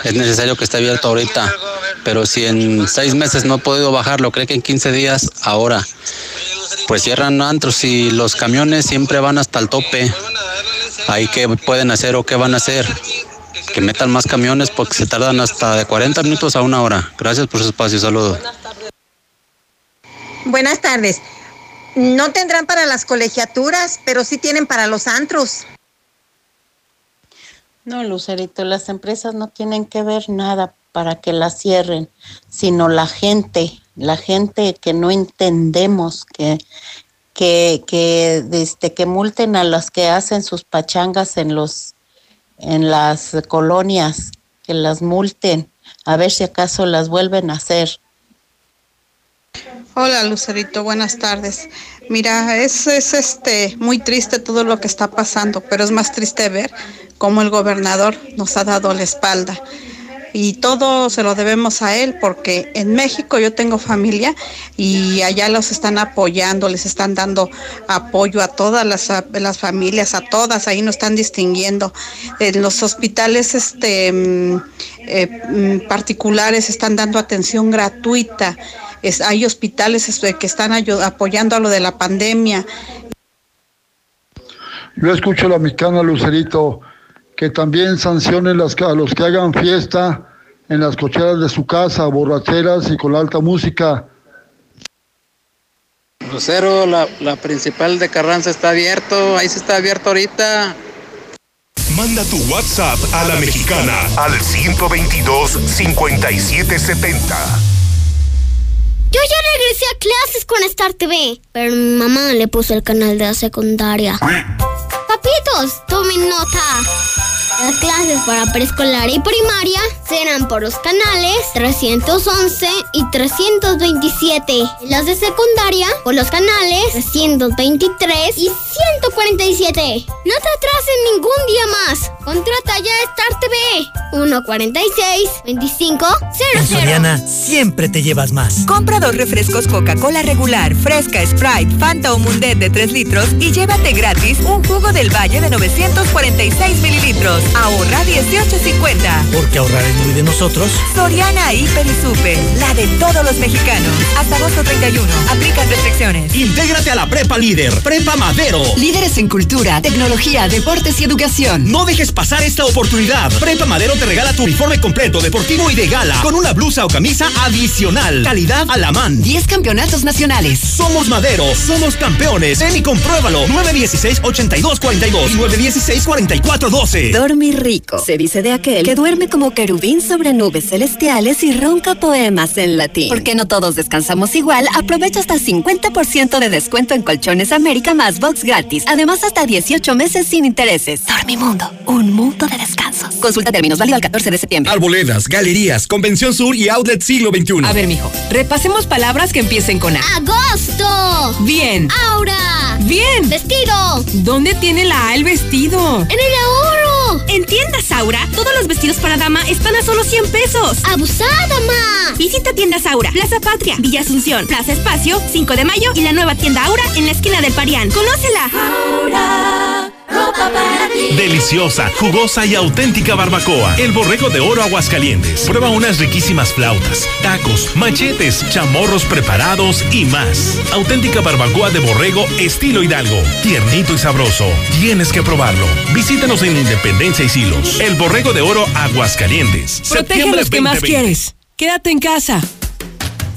[SPEAKER 49] es necesario que esté abierto ahorita. Pero si en seis meses no he podido bajarlo, cree que en 15 días, ahora, pues cierran antros y los camiones siempre van hasta el tope. Ahí qué pueden hacer o qué van a hacer. Que metan más camiones porque se tardan hasta de 40 minutos a una hora. Gracias por su espacio. Saludos.
[SPEAKER 50] Buenas tardes. No tendrán para las colegiaturas, pero sí tienen para los antros.
[SPEAKER 51] No, Lucerito, las empresas no tienen que ver nada para que las cierren, sino la gente, la gente que no entendemos que que que este que multen a las que hacen sus pachangas en los en las colonias, que las multen, a ver si acaso las vuelven a hacer.
[SPEAKER 52] Hola Lucerito, buenas tardes. Mira, es, es este muy triste todo lo que está pasando, pero es más triste ver cómo el gobernador nos ha dado la espalda. Y todo se lo debemos a él, porque en México yo tengo familia y allá los están apoyando, les están dando apoyo a todas las, las familias, a todas, ahí nos están distinguiendo. En los hospitales este, mm, eh, mm, particulares están dando atención gratuita. Es- hay hospitales este, que están apoyando a lo de la pandemia.
[SPEAKER 53] Yo escucho a la mexicana Lucerito que también sancionen las, a los que hagan fiesta en las cocheras de su casa, borracheras y con alta música.
[SPEAKER 54] Lucero, la, la principal de Carranza está abierto, ahí se está abierto ahorita.
[SPEAKER 11] Manda tu WhatsApp a la mexicana al 122-5770.
[SPEAKER 55] Yo ya regresé a clases con Star TV, pero mi mamá le puso el canal de la secundaria. Papitos, tomen nota. Las clases para preescolar y primaria serán por los canales 311 y 327. Y las de secundaria por los canales 323 y 147. No te atrases ningún día más. Contrata ya Star TV 146 25
[SPEAKER 56] En
[SPEAKER 55] 00.
[SPEAKER 56] Soriana siempre te llevas más.
[SPEAKER 57] Compra dos refrescos Coca-Cola regular, fresca, Sprite, Fanta o Mundet de 3 litros y llévate gratis un jugo del Valle de 946 mililitros. Ahorra 18.50.
[SPEAKER 56] Porque ahorrar es muy de nosotros.
[SPEAKER 57] Soriana Hiper y Super, la de todos los mexicanos. Hasta agosto 31. Aplican restricciones.
[SPEAKER 58] Intégrate a la Prepa Líder, Prepa Madero.
[SPEAKER 33] Líderes en cultura, tecnología, deportes y educación.
[SPEAKER 58] No dejes pasar esta oportunidad. Prepa Madero te regala tu uniforme completo, deportivo y de gala, con una blusa o camisa adicional. Calidad a la man.
[SPEAKER 33] 10 campeonatos nacionales.
[SPEAKER 58] Somos Madero, somos campeones. Ven y compruébalo. 916-8242 y 916-4412.
[SPEAKER 33] Dormir rico. Se dice de aquel que duerme como querubín sobre nubes celestiales y ronca poemas en latín. Porque no todos descansamos igual, aprovecha hasta 50% de descuento en Colchones América más box gratis. Además, hasta 18 meses sin intereses. Dormimundo, un mundo de descansos. Consulta términos válido al 14 de septiembre.
[SPEAKER 59] Arboledas, galerías, Convención Sur y Outlet Siglo XXI.
[SPEAKER 18] A ver, mijo, repasemos palabras que empiecen con A.
[SPEAKER 53] ¡Agosto!
[SPEAKER 18] Bien.
[SPEAKER 53] ¡Aura!
[SPEAKER 18] Bien.
[SPEAKER 53] ¡Vestido!
[SPEAKER 18] ¿Dónde tiene la A el vestido?
[SPEAKER 53] ¡En el ahorro!
[SPEAKER 18] En tiendas Aura, todos los vestidos para dama están a solo 100 pesos.
[SPEAKER 53] ¡Abusada, ma!
[SPEAKER 18] Visita tiendas Aura, Plaza Patria, Villa Asunción, Plaza Espacio, 5 de mayo y la nueva tienda Aura en la esquina del Parián. ¡Conócela!
[SPEAKER 53] Aura, ropa para ti.
[SPEAKER 60] Deliciosa, jugosa y auténtica barbacoa. El borrego de oro Aguascalientes. Prueba unas riquísimas flautas, tacos, machetes, chamorros preparados y más. Auténtica barbacoa de borrego estilo Hidalgo. Tiernito y sabroso. Tienes que probarlo. Visítanos en Independencia y Silos. El borrego de oro Aguascalientes.
[SPEAKER 18] Protege a los que más quieres. Quédate en casa.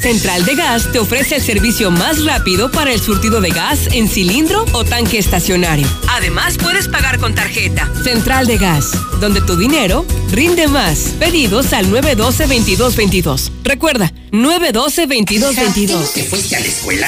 [SPEAKER 18] Central de Gas te ofrece el servicio más rápido para el surtido de gas en cilindro o tanque estacionario. Además, puedes pagar con tarjeta. Central de Gas, donde tu dinero rinde más. Pedidos al 912-2222. Recuerda, 912-2222.
[SPEAKER 61] ¿Te fuiste a la escuela?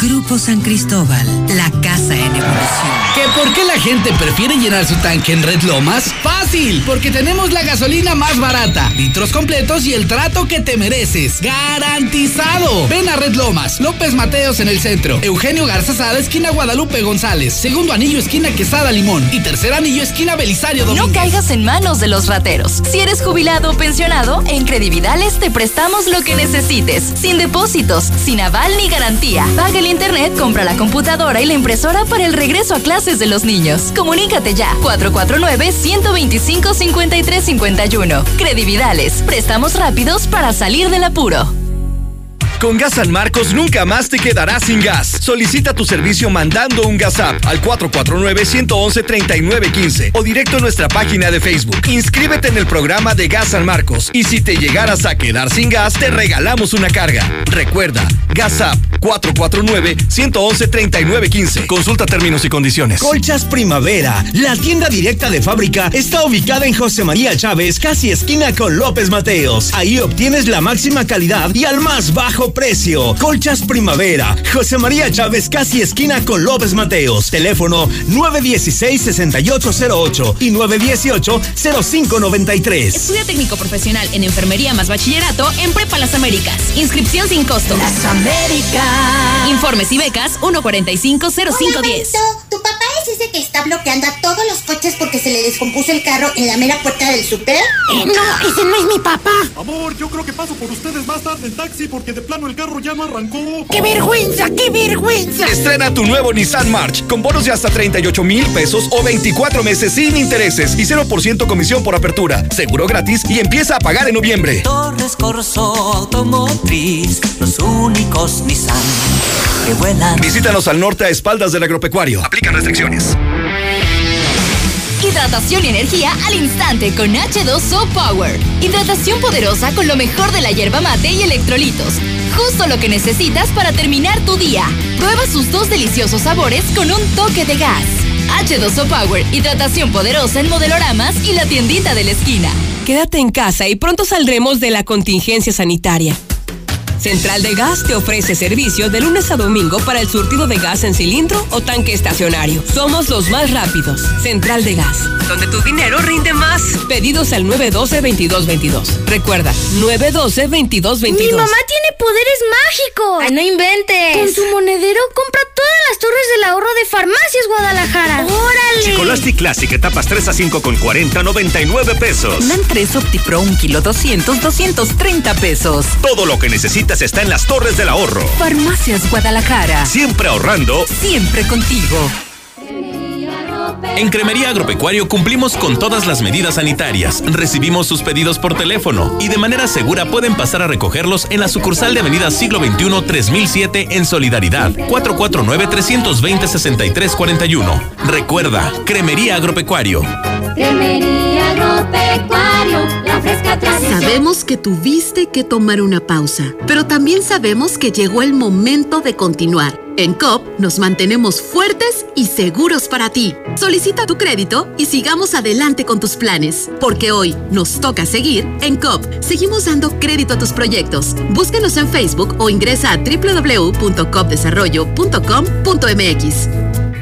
[SPEAKER 15] Grupo San Cristóbal, la casa en evolución.
[SPEAKER 62] ¿Que por qué la gente prefiere llenar su tanque en Red Lomas? ¡Fácil! Porque tenemos la gasolina más barata, litros completos y el trato que te mereces. ¡Garantizado! Ven a Red Lomas, López Mateos en el centro, Eugenio Garza Sada, esquina Guadalupe González, segundo anillo, esquina Quesada Limón y tercer anillo, esquina Belisario Domínguez.
[SPEAKER 38] No caigas en manos de los rateros. Si eres jubilado o pensionado, en Credividales te prestamos lo que necesites, sin depósitos, sin aval ni garantía. Paga el internet, compra la computadora y la impresora para el regreso a clases de los niños. Comunícate ya. 449-125-5351. Credividales. Préstamos rápidos para salir del apuro.
[SPEAKER 60] Con Gas San Marcos nunca más te quedarás sin gas. Solicita tu servicio mandando un gas app al 449-111-3915 o directo a nuestra página de Facebook. Inscríbete en el programa de Gas San Marcos y si te llegaras a quedar sin gas, te regalamos una carga. Recuerda, Gas App 449-111-3915. Consulta términos y condiciones.
[SPEAKER 63] Colchas Primavera, la tienda directa de fábrica, está ubicada en José María Chávez, casi esquina con López Mateos. Ahí obtienes la máxima calidad y al más bajo precio. Colchas Primavera, José María Chávez, casi esquina con López Mateos. Teléfono 916-6808 y 918-0593.
[SPEAKER 38] Estudio técnico profesional en enfermería más bachillerato en Prepa Las Américas. Inscripción sin costo.
[SPEAKER 53] Las Américas.
[SPEAKER 38] Informes y becas 1450510.
[SPEAKER 53] ¿Tu papá es ese que está bloqueando a todos los coches porque se le descompuso el carro en la mera puerta del súper? Eh, no, ese no es mi papá.
[SPEAKER 64] Amor, yo creo que paso por ustedes más tarde en taxi porque de plano el carro ya no arrancó.
[SPEAKER 53] ¡Qué vergüenza, qué vergüenza!
[SPEAKER 60] Estrena tu nuevo Nissan March con bonos de hasta 38 mil pesos o 24 meses sin intereses y 0% comisión por apertura. Seguro gratis y empieza a pagar en noviembre.
[SPEAKER 65] Torres Corso Automotriz, los únicos Nissan que vuelan.
[SPEAKER 60] Visítanos al norte a espaldas del agropecuario. Aplican restricciones.
[SPEAKER 38] Hidratación y energía al instante con H2O Power. Hidratación poderosa con lo mejor de la hierba mate y electrolitos. Justo lo que necesitas para terminar tu día. Prueba sus dos deliciosos sabores con un toque de gas. H2O Power, hidratación poderosa en modeloramas y la tiendita de la esquina.
[SPEAKER 18] Quédate en casa y pronto saldremos de la contingencia sanitaria. Central de Gas te ofrece servicio de lunes a domingo para el surtido de gas en cilindro o tanque estacionario. Somos los más rápidos. Central de Gas, donde tu dinero rinde más. Pedidos al 912-2222. Recuerda, 912-2222.
[SPEAKER 53] Mi mamá tiene poderes mágicos.
[SPEAKER 38] Ay, no inventes.
[SPEAKER 53] Con su monedero compra todas
[SPEAKER 62] las torres del ahorro de Farmacias Guadalajara. ¡Órale!
[SPEAKER 66] Chicolastic Classic etapas 3 a 5 con 40, 99 pesos.
[SPEAKER 33] NAN 3 OptiPro 1 kilo 200, 230 pesos.
[SPEAKER 66] Todo lo que necesitas está en las torres del ahorro.
[SPEAKER 33] Farmacias Guadalajara.
[SPEAKER 66] Siempre ahorrando.
[SPEAKER 33] Siempre contigo.
[SPEAKER 22] En Cremería Agropecuario cumplimos con todas las medidas sanitarias. Recibimos sus pedidos por teléfono y de manera segura pueden pasar a recogerlos en la sucursal de Avenida Siglo XXI 3007 en Solidaridad 449-320-6341. Recuerda, Cremería Agropecuario.
[SPEAKER 67] La.
[SPEAKER 16] Sabemos que tuviste que tomar una pausa, pero también sabemos que llegó el momento de continuar. En COP nos mantenemos fuertes y seguros para ti. Solicita tu crédito y sigamos adelante con tus planes, porque hoy nos toca seguir en COP. Seguimos dando crédito a tus proyectos. Búscanos en Facebook o ingresa a www.copdesarrollo.com.mx.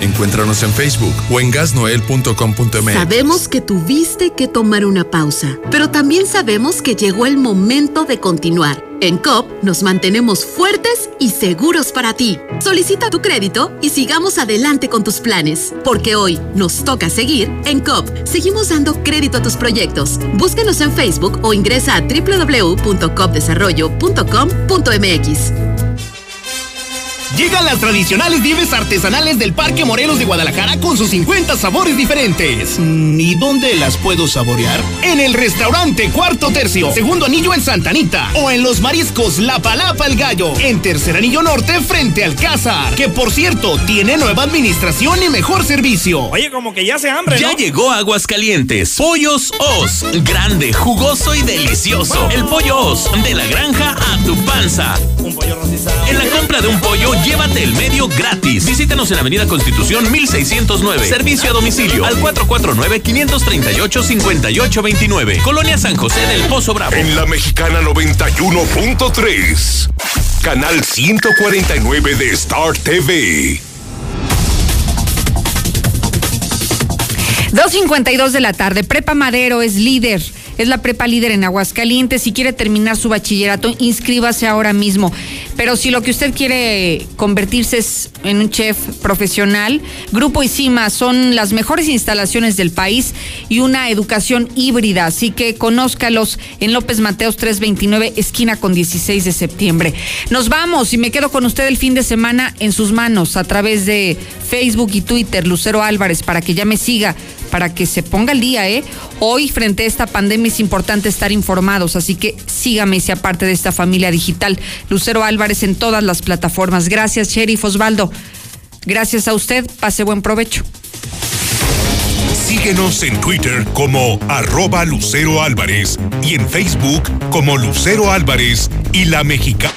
[SPEAKER 53] Encuéntranos en Facebook o en gasnoel.com.mx.
[SPEAKER 16] Sabemos que tuviste que tomar una pausa, pero también sabemos que llegó el momento de continuar. En COP nos mantenemos fuertes y seguros para ti. Solicita tu crédito y sigamos adelante con tus planes, porque hoy nos toca seguir en COP. Seguimos dando crédito a tus proyectos. Búscanos en Facebook o ingresa a www.copdesarrollo.com.mx.
[SPEAKER 68] Llegan las tradicionales nieves artesanales del Parque Morelos de Guadalajara con sus 50 sabores diferentes. Mm, ¿Y dónde las puedo saborear? En el restaurante Cuarto Tercio, segundo anillo en Santa Anita. O en los mariscos La Palapa el Gallo, en tercer anillo norte frente al Cázar. Que por cierto, tiene nueva administración y mejor servicio.
[SPEAKER 69] Oye, como que ya se hambre,
[SPEAKER 22] Ya
[SPEAKER 69] ¿no?
[SPEAKER 22] llegó Aguascalientes. Pollos Os. Grande, jugoso y delicioso. El pollo Os. De la granja a tu panza. En la compra de un pollo, llévate el medio gratis. Visítanos en Avenida Constitución 1609. Servicio a domicilio al 449-538-5829. Colonia San José del Pozo Bravo.
[SPEAKER 11] En la Mexicana 91.3. Canal 149 de Star TV.
[SPEAKER 1] 2.52 de la tarde. Prepa Madero es líder. Es la prepa líder en Aguascalientes. Si quiere terminar su bachillerato, inscríbase ahora mismo. Pero si lo que usted quiere convertirse es en un chef profesional, Grupo Isima son las mejores instalaciones del país y una educación híbrida. Así que conózcalos en López Mateos 329, esquina con 16 de septiembre. Nos vamos y me quedo con usted el fin de semana en sus manos a través de Facebook y Twitter, Lucero Álvarez, para que ya me siga, para que se ponga al día, ¿eh? Hoy, frente a esta pandemia, es importante estar informados, así que sígame y sea parte de esta familia digital. Lucero Álvarez en todas las plataformas. Gracias, Sheriff Osvaldo. Gracias a usted. Pase buen provecho.
[SPEAKER 11] Síguenos en Twitter como arroba Lucero Álvarez y en Facebook como Lucero Álvarez y la Mexicana.